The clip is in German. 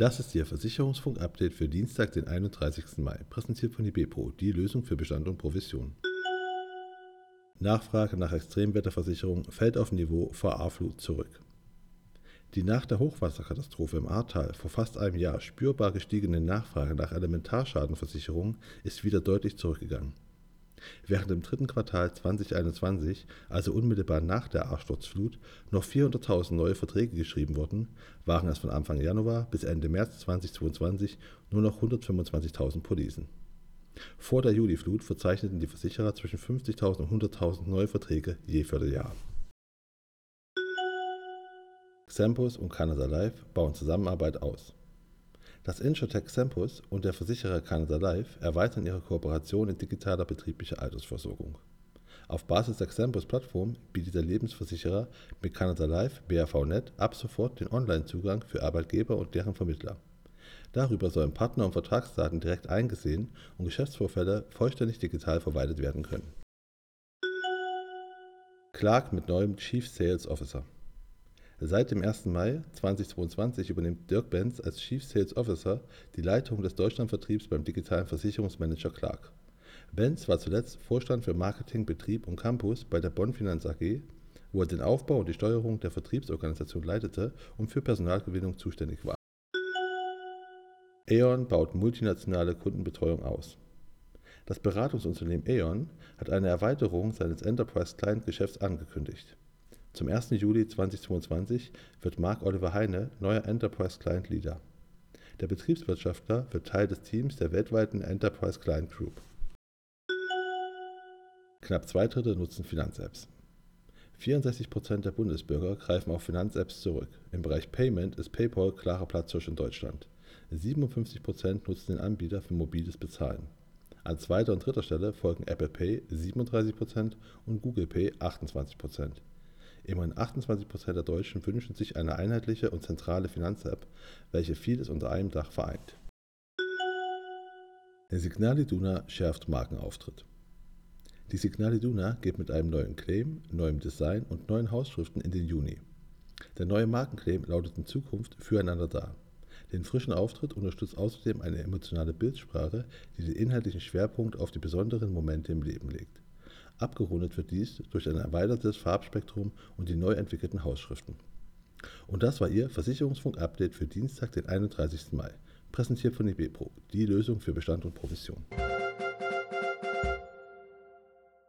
Das ist Ihr Versicherungsfunk-Update für Dienstag, den 31. Mai, präsentiert von IBPRO, die Lösung für Bestand und Provision. Nachfrage nach Extremwetterversicherung fällt auf Niveau vor A-Flut zurück. Die nach der Hochwasserkatastrophe im Ahrtal vor fast einem Jahr spürbar gestiegene Nachfrage nach Elementarschadenversicherung ist wieder deutlich zurückgegangen. Während im dritten Quartal 2021, also unmittelbar nach der Ahrsturzflut, noch 400.000 neue Verträge geschrieben wurden, waren es von Anfang Januar bis Ende März 2022 nur noch 125.000 Policen. Vor der Juliflut verzeichneten die Versicherer zwischen 50.000 und 100.000 neue Verträge je Vierteljahr. Xempus und Canada Life bauen Zusammenarbeit aus. Das Insurtech Xempus und der Versicherer Canada Life erweitern ihre Kooperation in digitaler betrieblicher Altersversorgung. Auf Basis der Xempus-Plattform bietet der Lebensversicherer mit Canada Life BAV-Net ab sofort den Online-Zugang für Arbeitgeber und deren Vermittler. Darüber sollen Partner- und Vertragsdaten direkt eingesehen und Geschäftsvorfälle vollständig digital verwaltet werden können. Clark mit neuem Chief Sales Officer. Seit dem 1. Mai 2022 übernimmt Dirk Benz als Chief Sales Officer die Leitung des Deutschlandvertriebs beim digitalen Versicherungsmanager Clark. Benz war zuletzt Vorstand für Marketing, Betrieb und Campus bei der Bonn Finanz AG, wo er den Aufbau und die Steuerung der Vertriebsorganisation leitete und für Personalgewinnung zuständig war. Aeon baut multinationale Kundenbetreuung aus. Das Beratungsunternehmen Aeon hat eine Erweiterung seines Enterprise Client Geschäfts angekündigt. Zum 1. Juli 2022 wird Marc Oliver Heine neuer Enterprise Client Leader. Der Betriebswirtschaftler wird Teil des Teams der weltweiten Enterprise Client Group. Knapp zwei Drittel nutzen Finanz-Apps. 64% der Bundesbürger greifen auf Finanz-Apps zurück. Im Bereich Payment ist PayPal klarer Platzhirsch in Deutschland. 57% nutzen den Anbieter für mobiles Bezahlen. An zweiter und dritter Stelle folgen Apple Pay 37% und Google Pay 28%. Immerhin 28% der Deutschen wünschen sich eine einheitliche und zentrale Finanz-App, welche vieles unter einem Dach vereint. Signal Iduna schärft Markenauftritt. Die Signal Iduna geht mit einem neuen Claim, neuem Design und neuen Hausschriften in den Juni. Der neue Markenclaim lautet in Zukunft Füreinander da. Den frischen Auftritt unterstützt außerdem eine emotionale Bildsprache, die den inhaltlichen Schwerpunkt auf die besonderen Momente im Leben legt. Abgerundet wird dies durch ein erweitertes Farbspektrum und die neu entwickelten Hausschriften. Und das war Ihr Versicherungsfunk-Update für Dienstag, den 31. Mai, präsentiert von IBPRO, die Lösung für Bestand und Provision.